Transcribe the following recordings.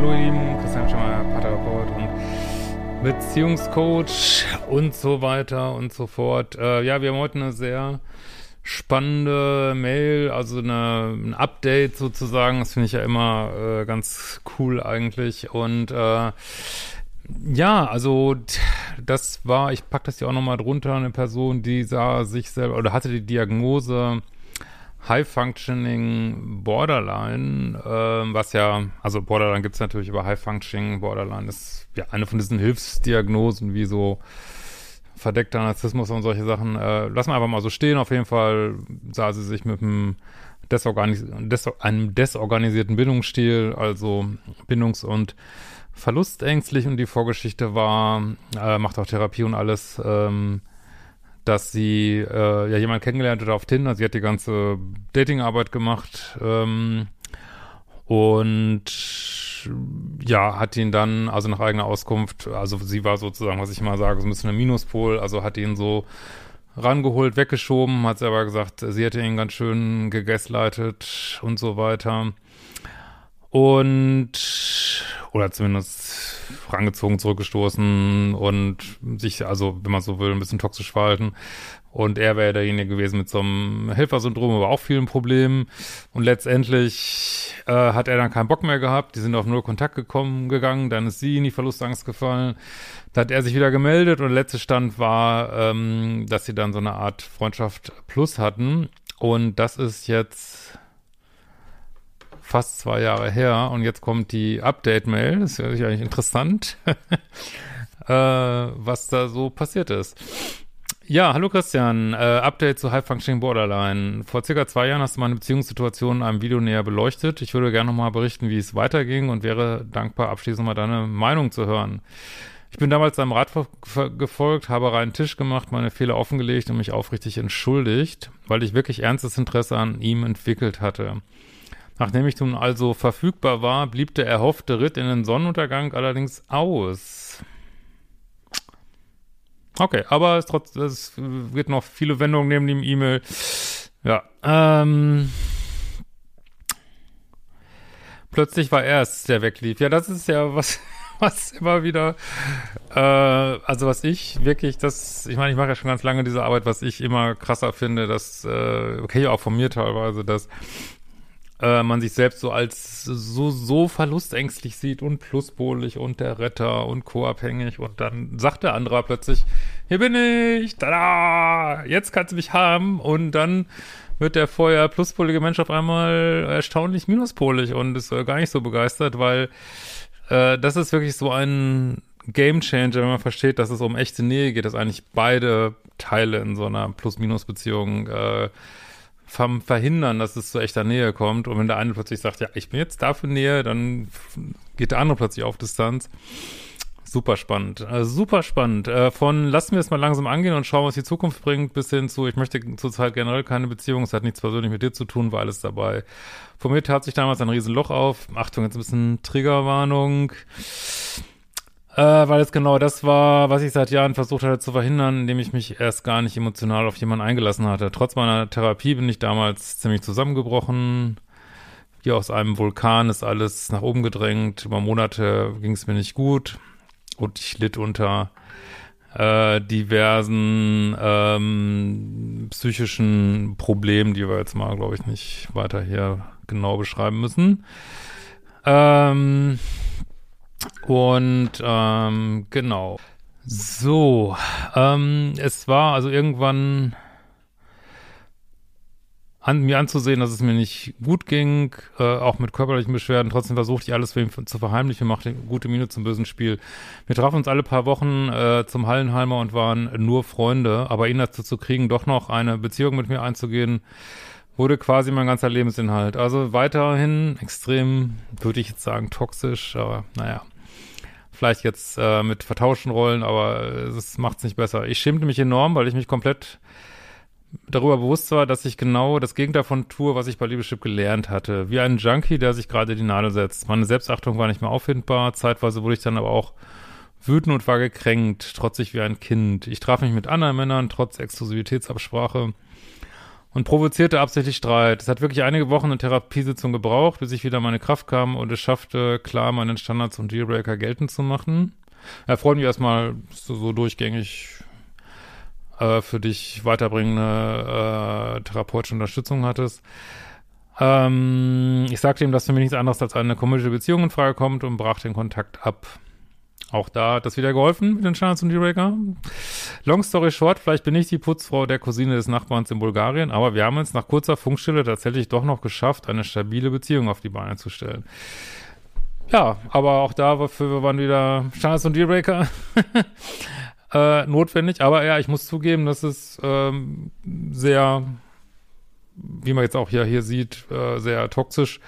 hallo ihr Lieben, Christian Schemmer, Paartherapeut und Beziehungscoach und so weiter und so fort. Äh, ja, wir haben heute eine sehr spannende Mail, also eine, ein Update sozusagen. Das finde ich ja immer äh, ganz cool eigentlich. Und äh, ja, also das war, ich packe das hier auch nochmal drunter, eine Person, die sah sich selber oder hatte die Diagnose High Functioning Borderline, äh, was ja, also Borderline gibt's natürlich, aber High Functioning Borderline ist ja eine von diesen Hilfsdiagnosen, wie so verdeckter Narzissmus und solche Sachen. Äh, lassen wir einfach mal so stehen. Auf jeden Fall sah sie sich mit einem, Desorganis des einem desorganisierten Bindungsstil, also bindungs- und verlustängstlich und die Vorgeschichte war, äh, macht auch Therapie und alles, ähm, dass sie äh, ja jemand kennengelernt hat auf Tinder. Sie hat die ganze Datingarbeit gemacht ähm, und ja, hat ihn dann, also nach eigener Auskunft, also sie war sozusagen, was ich mal sage, so ein bisschen ein Minuspol, also hat ihn so rangeholt, weggeschoben, hat sie aber gesagt, sie hätte ihn ganz schön gegaslightet und so weiter. Und, oder zumindest rangezogen, zurückgestoßen und sich, also, wenn man so will, ein bisschen toxisch verhalten. Und er wäre derjenige gewesen mit so einem Helfersyndrom, aber auch vielen Problemen. Und letztendlich äh, hat er dann keinen Bock mehr gehabt. Die sind auf null Kontakt gekommen, gegangen. Dann ist sie in die Verlustangst gefallen. Da hat er sich wieder gemeldet. Und der letzte Stand war, ähm, dass sie dann so eine Art Freundschaft plus hatten. Und das ist jetzt fast zwei Jahre her. Und jetzt kommt die Update-Mail. Das ist eigentlich interessant, äh, was da so passiert ist. Ja, hallo Christian. Äh, Update zu High Functioning Borderline. Vor circa zwei Jahren hast du meine Beziehungssituation in einem Video näher beleuchtet. Ich würde gerne nochmal berichten, wie es weiterging und wäre dankbar, abschließend mal deine Meinung zu hören. Ich bin damals deinem Rat gefolgt, habe reinen Tisch gemacht, meine Fehler offengelegt und mich aufrichtig entschuldigt, weil ich wirklich ernstes Interesse an ihm entwickelt hatte. Nachdem ich nun also verfügbar war, blieb der erhoffte Ritt in den Sonnenuntergang allerdings aus. Okay, aber es, trotz, es wird noch viele Wendungen neben dem E-Mail. Ja, ähm. Plötzlich war er es, der weglief. Ja, das ist ja was, was immer wieder, äh, also was ich wirklich, das, ich meine, ich mache ja schon ganz lange diese Arbeit, was ich immer krasser finde, das, äh, okay, auch von mir teilweise, dass äh, man sich selbst so als so, so verlustängstlich sieht und pluspolig und der Retter und co-abhängig und dann sagt der andere plötzlich, hier bin ich, tada, jetzt kannst du mich haben und dann wird der vorher pluspolige Mensch auf einmal erstaunlich minuspolig und ist äh, gar nicht so begeistert, weil äh, das ist wirklich so ein Game Changer, wenn man versteht, dass es um echte Nähe geht, dass eigentlich beide Teile in so einer Plus-Minus-Beziehung äh, verhindern, dass es zu echter Nähe kommt. Und wenn der eine plötzlich sagt, ja, ich bin jetzt da für Nähe, dann geht der andere plötzlich auf Distanz. Super spannend, äh, super spannend. Äh, von lassen wir es mal langsam angehen und schauen, was die Zukunft bringt, bis hin zu, ich möchte zurzeit generell keine Beziehung, es hat nichts persönlich mit dir zu tun, war alles dabei. Von mir tat sich damals ein Riesenloch auf. Achtung, jetzt ein bisschen Triggerwarnung. Äh, weil es genau das war, was ich seit Jahren versucht hatte zu verhindern, indem ich mich erst gar nicht emotional auf jemanden eingelassen hatte. Trotz meiner Therapie bin ich damals ziemlich zusammengebrochen. Wie aus einem Vulkan ist alles nach oben gedrängt. Über Monate ging es mir nicht gut und ich litt unter äh, diversen ähm, psychischen Problemen, die wir jetzt mal, glaube ich, nicht weiter hier genau beschreiben müssen. Ähm, und ähm, genau. So, ähm, es war also irgendwann an, mir anzusehen, dass es mir nicht gut ging, äh, auch mit körperlichen Beschwerden. Trotzdem versuchte ich alles für ihn zu verheimlichen, machte gute Miene zum bösen Spiel. Wir trafen uns alle paar Wochen äh, zum Hallenheimer und waren nur Freunde, aber ihn dazu zu kriegen, doch noch eine Beziehung mit mir einzugehen, wurde quasi mein ganzer Lebensinhalt. Also weiterhin extrem, würde ich jetzt sagen, toxisch, aber naja. Vielleicht jetzt äh, mit vertauschten Rollen, aber es macht es nicht besser. Ich schämte mich enorm, weil ich mich komplett darüber bewusst war, dass ich genau das Gegenteil von tue, was ich bei Liebeschip gelernt hatte. Wie ein Junkie, der sich gerade die Nadel setzt. Meine Selbstachtung war nicht mehr auffindbar. Zeitweise wurde ich dann aber auch wütend und war gekränkt, trotzig wie ein Kind. Ich traf mich mit anderen Männern, trotz Exklusivitätsabsprache und provozierte absichtlich Streit. Es hat wirklich einige Wochen eine Therapiesitzung gebraucht, bis ich wieder meine Kraft kam und es schaffte, klar meinen Standards und Dealbreaker geltend zu machen. Er freut mich erstmal so, so durchgängig äh, für dich weiterbringende äh, therapeutische Unterstützung hattest. Ähm, ich sagte ihm, dass für mich nichts anderes als eine kommunistische Beziehung in Frage kommt und brach den Kontakt ab. Auch da hat das wieder geholfen mit den Standards und Dealbreaker. Long story short, vielleicht bin ich die Putzfrau der Cousine des Nachbarns in Bulgarien, aber wir haben es nach kurzer Funkstille tatsächlich doch noch geschafft, eine stabile Beziehung auf die Beine zu stellen. Ja, aber auch dafür waren wieder Standards und Dealbreaker äh, notwendig. Aber ja, ich muss zugeben, dass es ähm, sehr, wie man jetzt auch hier, hier sieht, äh, sehr toxisch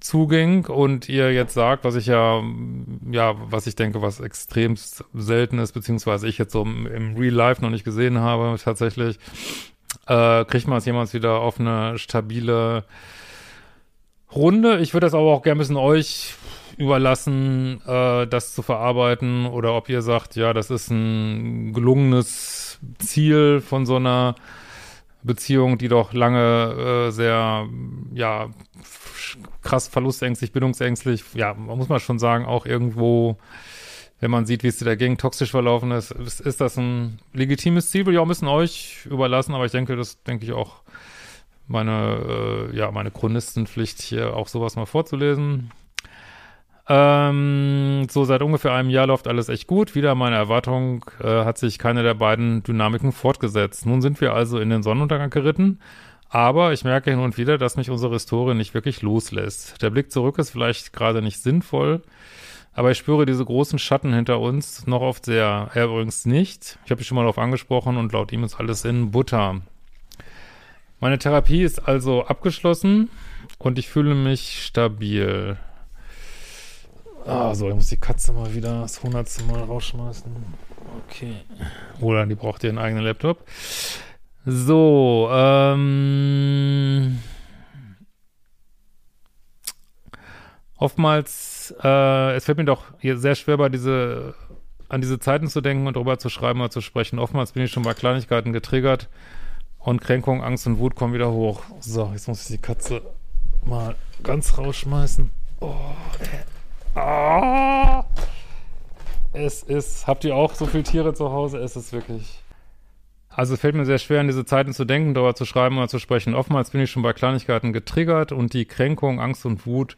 zuging und ihr jetzt sagt, was ich ja, ja, was ich denke, was extrem selten ist, beziehungsweise ich jetzt so im, im Real Life noch nicht gesehen habe, tatsächlich, äh, kriegt man es jemals wieder auf eine stabile Runde. Ich würde das aber auch gerne ein bisschen euch überlassen, äh, das zu verarbeiten oder ob ihr sagt, ja, das ist ein gelungenes Ziel von so einer Beziehung, die doch lange äh, sehr, ja, krass verlustängstlich, bindungsängstlich, ja, muss man schon sagen, auch irgendwo, wenn man sieht, wie es dagegen toxisch verlaufen ist, ist, ist das ein legitimes Ziel, ein bisschen euch überlassen, aber ich denke, das denke ich auch meine, äh, ja, meine Chronistenpflicht hier auch sowas mal vorzulesen. Ähm, so seit ungefähr einem Jahr läuft alles echt gut. Wieder meine Erwartung äh, hat sich keine der beiden Dynamiken fortgesetzt. Nun sind wir also in den Sonnenuntergang geritten. Aber ich merke hin und wieder, dass mich unsere Historie nicht wirklich loslässt. Der Blick zurück ist vielleicht gerade nicht sinnvoll, aber ich spüre diese großen Schatten hinter uns noch oft sehr. Er übrigens nicht. Ich habe mich schon mal darauf angesprochen und laut ihm ist alles in Butter. Meine Therapie ist also abgeschlossen und ich fühle mich stabil. Ah, so, ich muss die Katze mal wieder das hundertste Mal rausschmeißen. Okay. Oder die braucht ihren eigenen Laptop. So, ähm. Oftmals, äh, es fällt mir doch sehr schwer, bei diese, an diese Zeiten zu denken und darüber zu schreiben oder zu sprechen. Oftmals bin ich schon bei Kleinigkeiten getriggert und Kränkung, Angst und Wut kommen wieder hoch. So, jetzt muss ich die Katze mal ganz rausschmeißen. Oh, ey. Ah, es ist, habt ihr auch so viele Tiere zu Hause? Es ist wirklich. Also es fällt mir sehr schwer, an diese Zeiten zu denken, darüber zu schreiben oder zu sprechen. Oftmals bin ich schon bei Kleinigkeiten getriggert und die Kränkung, Angst und Wut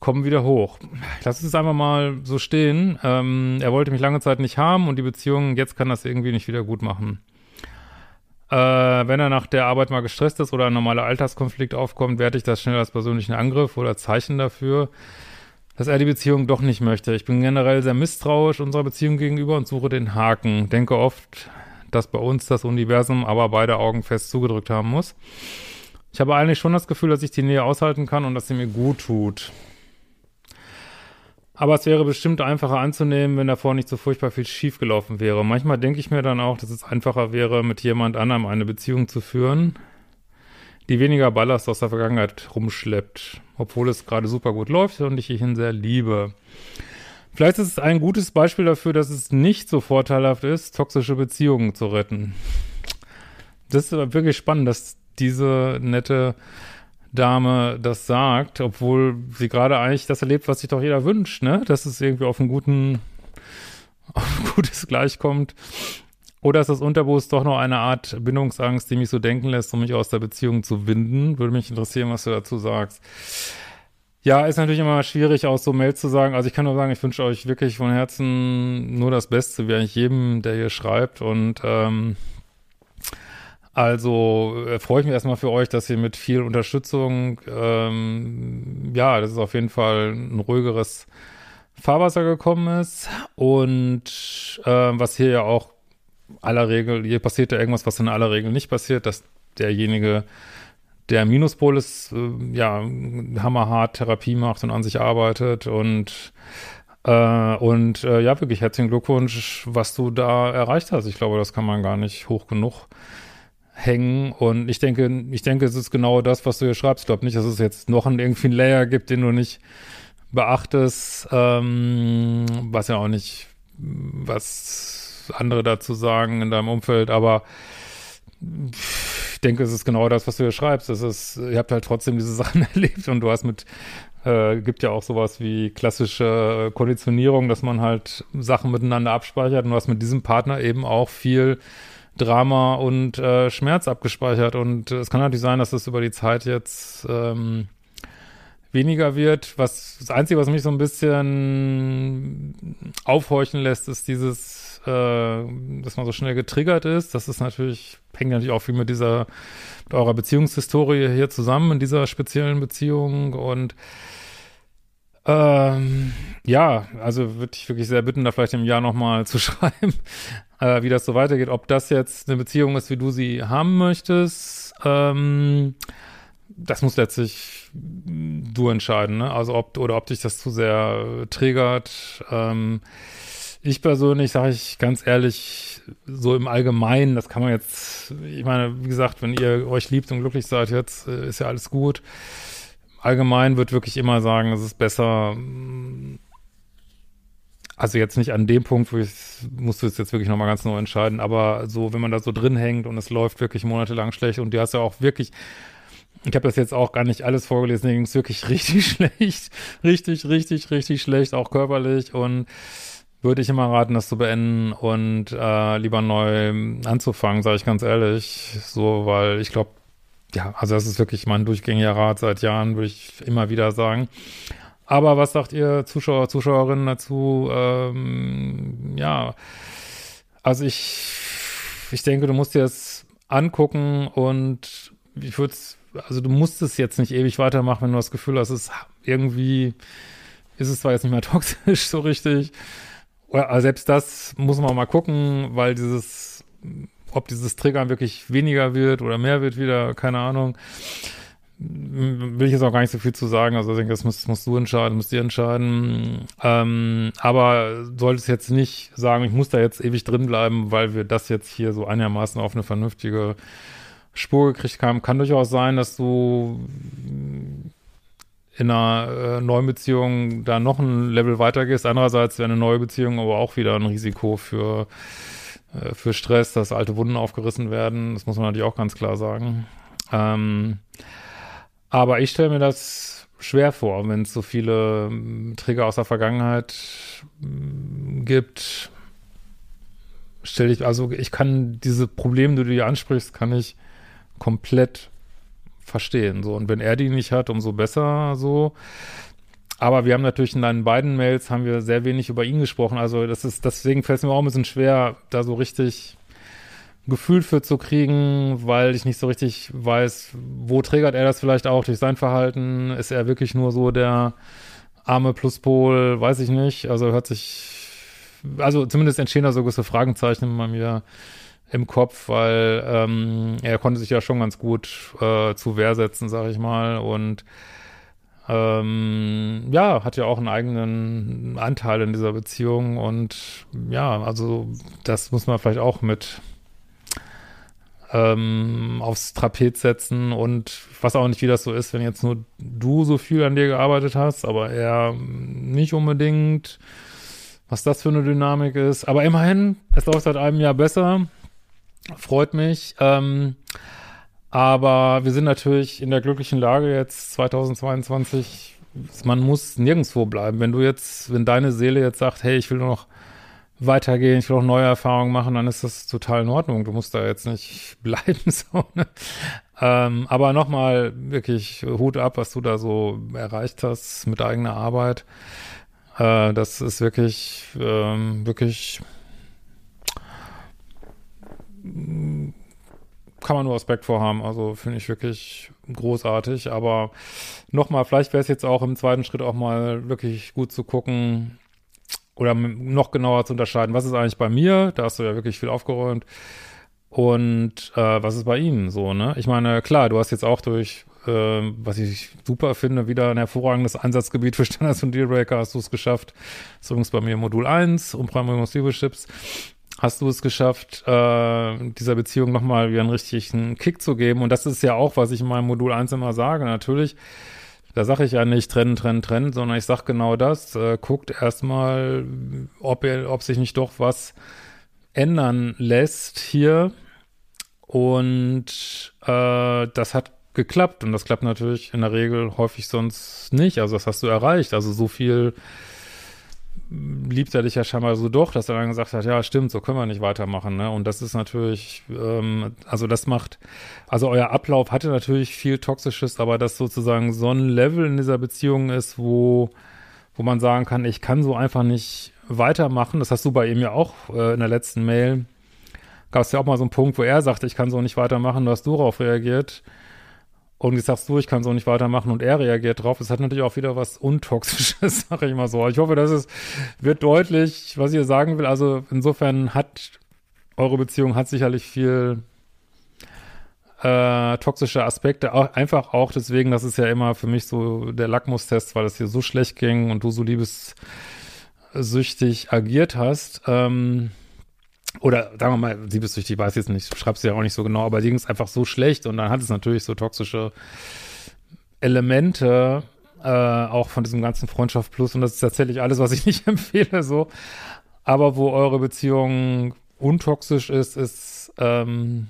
kommen wieder hoch. Ich lasse es einfach mal so stehen. Ähm, er wollte mich lange Zeit nicht haben und die Beziehung, jetzt kann das irgendwie nicht wieder gut machen. Äh, wenn er nach der Arbeit mal gestresst ist oder ein normaler Alltagskonflikt aufkommt, werte ich das schnell als persönlichen Angriff oder Zeichen dafür, dass er die Beziehung doch nicht möchte. Ich bin generell sehr misstrauisch unserer Beziehung gegenüber und suche den Haken. Denke oft, dass bei uns das Universum aber beide Augen fest zugedrückt haben muss. Ich habe eigentlich schon das Gefühl, dass ich die Nähe aushalten kann und dass sie mir gut tut. Aber es wäre bestimmt einfacher anzunehmen, wenn davor nicht so furchtbar viel schiefgelaufen wäre. Manchmal denke ich mir dann auch, dass es einfacher wäre, mit jemand anderem eine Beziehung zu führen, die weniger Ballast aus der Vergangenheit rumschleppt, obwohl es gerade super gut läuft und ich ihn sehr liebe. Vielleicht ist es ein gutes Beispiel dafür, dass es nicht so vorteilhaft ist, toxische Beziehungen zu retten. Das ist aber wirklich spannend, dass diese nette Dame das sagt, obwohl sie gerade eigentlich das erlebt, was sich doch jeder wünscht, ne? Dass es irgendwie auf einen guten, auf ein gutes Gleich kommt. Oder ist das Unterbewusst doch noch eine Art Bindungsangst, die mich so denken lässt, um mich aus der Beziehung zu winden? Würde mich interessieren, was du dazu sagst. Ja, ist natürlich immer schwierig, aus so Mails zu sagen. Also ich kann nur sagen, ich wünsche euch wirklich von Herzen nur das Beste, wie eigentlich jedem, der hier schreibt. Und ähm, Also äh, freue ich mich erstmal für euch, dass ihr mit viel Unterstützung, ähm, ja, das ist auf jeden Fall ein ruhigeres Fahrwasser gekommen ist. Und äh, was hier ja auch aller Regel, hier passiert ja irgendwas, was in aller Regel nicht passiert, dass derjenige, der Minuspol ist, äh, ja, hammerhart Therapie macht und an sich arbeitet und äh, und äh, ja, wirklich herzlichen Glückwunsch, was du da erreicht hast. Ich glaube, das kann man gar nicht hoch genug hängen. Und ich denke, ich denke, es ist genau das, was du hier schreibst. Ich glaube nicht, dass es jetzt noch einen, irgendwie einen Layer gibt, den du nicht beachtest, ähm, was ja auch nicht, was andere dazu sagen in deinem Umfeld, aber ich denke, es ist genau das, was du hier schreibst. Es ist, ihr habt halt trotzdem diese Sachen erlebt und du hast mit, äh, gibt ja auch sowas wie klassische Konditionierung, dass man halt Sachen miteinander abspeichert und du hast mit diesem Partner eben auch viel Drama und äh, Schmerz abgespeichert und es kann natürlich sein, dass es über die Zeit jetzt ähm, weniger wird. Was das Einzige, was mich so ein bisschen aufhorchen lässt, ist dieses, äh, dass man so schnell getriggert ist. Das ist natürlich, hängt natürlich auch viel mit dieser, mit eurer Beziehungshistorie hier zusammen, in dieser speziellen Beziehung. Und ähm, ja, also würde ich wirklich sehr bitten, da vielleicht im Jahr nochmal zu schreiben, äh, wie das so weitergeht. Ob das jetzt eine Beziehung ist, wie du sie haben möchtest. Ähm, das muss letztlich du entscheiden, ne? Also ob oder ob dich das zu sehr triggert. Ähm, ich persönlich sage ich ganz ehrlich, so im Allgemeinen, das kann man jetzt, ich meine, wie gesagt, wenn ihr euch liebt und glücklich seid, jetzt äh, ist ja alles gut. Allgemein wird wirklich immer sagen, es ist besser, mm, also jetzt nicht an dem Punkt, wo ich, musst du es jetzt wirklich nochmal ganz neu entscheiden, aber so, wenn man da so drin hängt und es läuft wirklich monatelang schlecht und du hast ja auch wirklich ich habe das jetzt auch gar nicht alles vorgelesen, mir ging es wirklich richtig schlecht. Richtig, richtig, richtig schlecht, auch körperlich. Und würde ich immer raten, das zu beenden und äh, lieber neu anzufangen, sage ich ganz ehrlich. So, weil ich glaube, ja, also das ist wirklich mein durchgängiger Rat seit Jahren, würde ich immer wieder sagen. Aber was sagt ihr Zuschauer, Zuschauerinnen dazu? Ähm, ja, also ich, ich denke, du musst dir das angucken und ich würde es also du musst es jetzt nicht ewig weitermachen, wenn du das Gefühl hast, es ist irgendwie, ist es zwar jetzt nicht mehr toxisch so richtig, oder selbst das muss man mal gucken, weil dieses, ob dieses Triggern wirklich weniger wird oder mehr wird wieder, keine Ahnung. Will ich jetzt auch gar nicht so viel zu sagen. Also ich denke, das musst, musst du entscheiden, musst ihr entscheiden. Ähm, aber solltest jetzt nicht sagen, ich muss da jetzt ewig drin bleiben, weil wir das jetzt hier so einigermaßen auf eine vernünftige Spur gekriegt haben. Kann durchaus sein, dass du in einer äh, neuen Beziehung da noch ein Level weiter gehst. Andererseits wäre eine neue Beziehung aber auch wieder ein Risiko für, äh, für Stress, dass alte Wunden aufgerissen werden. Das muss man natürlich auch ganz klar sagen. Ähm, aber ich stelle mir das schwer vor, wenn es so viele ähm, Trigger aus der Vergangenheit ähm, gibt. Stell ich, also ich kann diese Probleme, die du dir ansprichst, kann ich komplett verstehen. So, und wenn er die nicht hat, umso besser so. Aber wir haben natürlich in deinen beiden Mails haben wir sehr wenig über ihn gesprochen. Also das ist, deswegen fällt es mir auch ein bisschen schwer, da so richtig Gefühl für zu kriegen, weil ich nicht so richtig weiß, wo triggert er das vielleicht auch durch sein Verhalten? Ist er wirklich nur so der arme Pluspol? Weiß ich nicht. Also hört sich, also zumindest entstehen da so gewisse Fragenzeichen bei mir im Kopf, weil ähm, er konnte sich ja schon ganz gut äh, zu Wehr setzen, sag ich mal. Und ähm, ja, hat ja auch einen eigenen Anteil in dieser Beziehung. Und ja, also das muss man vielleicht auch mit ähm, aufs Trapez setzen und ich weiß auch nicht, wie das so ist, wenn jetzt nur du so viel an dir gearbeitet hast, aber er nicht unbedingt, was das für eine Dynamik ist. Aber immerhin, es läuft seit einem Jahr besser. Freut mich. Ähm, aber wir sind natürlich in der glücklichen Lage jetzt 2022. Man muss nirgendwo bleiben. Wenn du jetzt, wenn deine Seele jetzt sagt, hey, ich will nur noch weitergehen, ich will noch neue Erfahrungen machen, dann ist das total in Ordnung. Du musst da jetzt nicht bleiben. So, ne? ähm, aber nochmal wirklich Hut ab, was du da so erreicht hast mit eigener Arbeit. Äh, das ist wirklich, ähm, wirklich kann man nur Respekt vorhaben. Also finde ich wirklich großartig. Aber nochmal, vielleicht wäre es jetzt auch im zweiten Schritt auch mal wirklich gut zu gucken oder noch genauer zu unterscheiden, was ist eigentlich bei mir? Da hast du ja wirklich viel aufgeräumt. Und äh, was ist bei Ihnen so, ne? Ich meine, klar, du hast jetzt auch durch, äh, was ich super finde, wieder ein hervorragendes Einsatzgebiet für Standards und Dealbreaker hast du es geschafft. Das ist übrigens bei mir Modul 1, Umprogrammierung Chips hast du es geschafft, äh, dieser Beziehung nochmal wieder einen richtigen Kick zu geben. Und das ist ja auch, was ich in meinem Modul 1 immer sage. Natürlich, da sage ich ja nicht trennen, trennen, trennen, sondern ich sage genau das. Äh, guckt erstmal, ob, ob sich nicht doch was ändern lässt hier. Und äh, das hat geklappt. Und das klappt natürlich in der Regel häufig sonst nicht. Also das hast du erreicht. Also so viel liebt er dich ja scheinbar so doch, dass er dann gesagt hat, ja, stimmt, so können wir nicht weitermachen, ne? Und das ist natürlich, ähm, also das macht, also euer Ablauf hatte natürlich viel Toxisches, aber das sozusagen so ein Level in dieser Beziehung ist, wo, wo man sagen kann, ich kann so einfach nicht weitermachen. Das hast du bei ihm ja auch äh, in der letzten Mail. Gab es ja auch mal so einen Punkt, wo er sagte, ich kann so nicht weitermachen, du hast du darauf reagiert. Und jetzt sagst du, ich kann so nicht weitermachen und er reagiert drauf. Es hat natürlich auch wieder was Untoxisches, sag ich mal so. Ich hoffe, dass es wird deutlich, was ich sagen will. Also insofern hat eure Beziehung hat sicherlich viel äh, toxische Aspekte. Auch, einfach auch deswegen, das ist ja immer für mich so der Lackmustest, weil es hier so schlecht ging und du so liebessüchtig agiert hast. Ähm, oder sagen wir mal, liebessüchtig, ich weiß jetzt nicht, schreibst du ja auch nicht so genau, aber dir ging es einfach so schlecht und dann hat es natürlich so toxische Elemente, äh, auch von diesem ganzen Freundschaft Plus und das ist tatsächlich alles, was ich nicht empfehle, so. Aber wo eure Beziehung untoxisch ist, ist, ähm,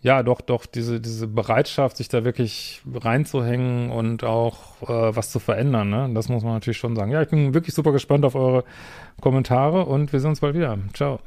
ja, doch, doch, diese, diese Bereitschaft, sich da wirklich reinzuhängen und auch äh, was zu verändern, ne? Das muss man natürlich schon sagen. Ja, ich bin wirklich super gespannt auf eure Kommentare und wir sehen uns bald wieder. Ciao.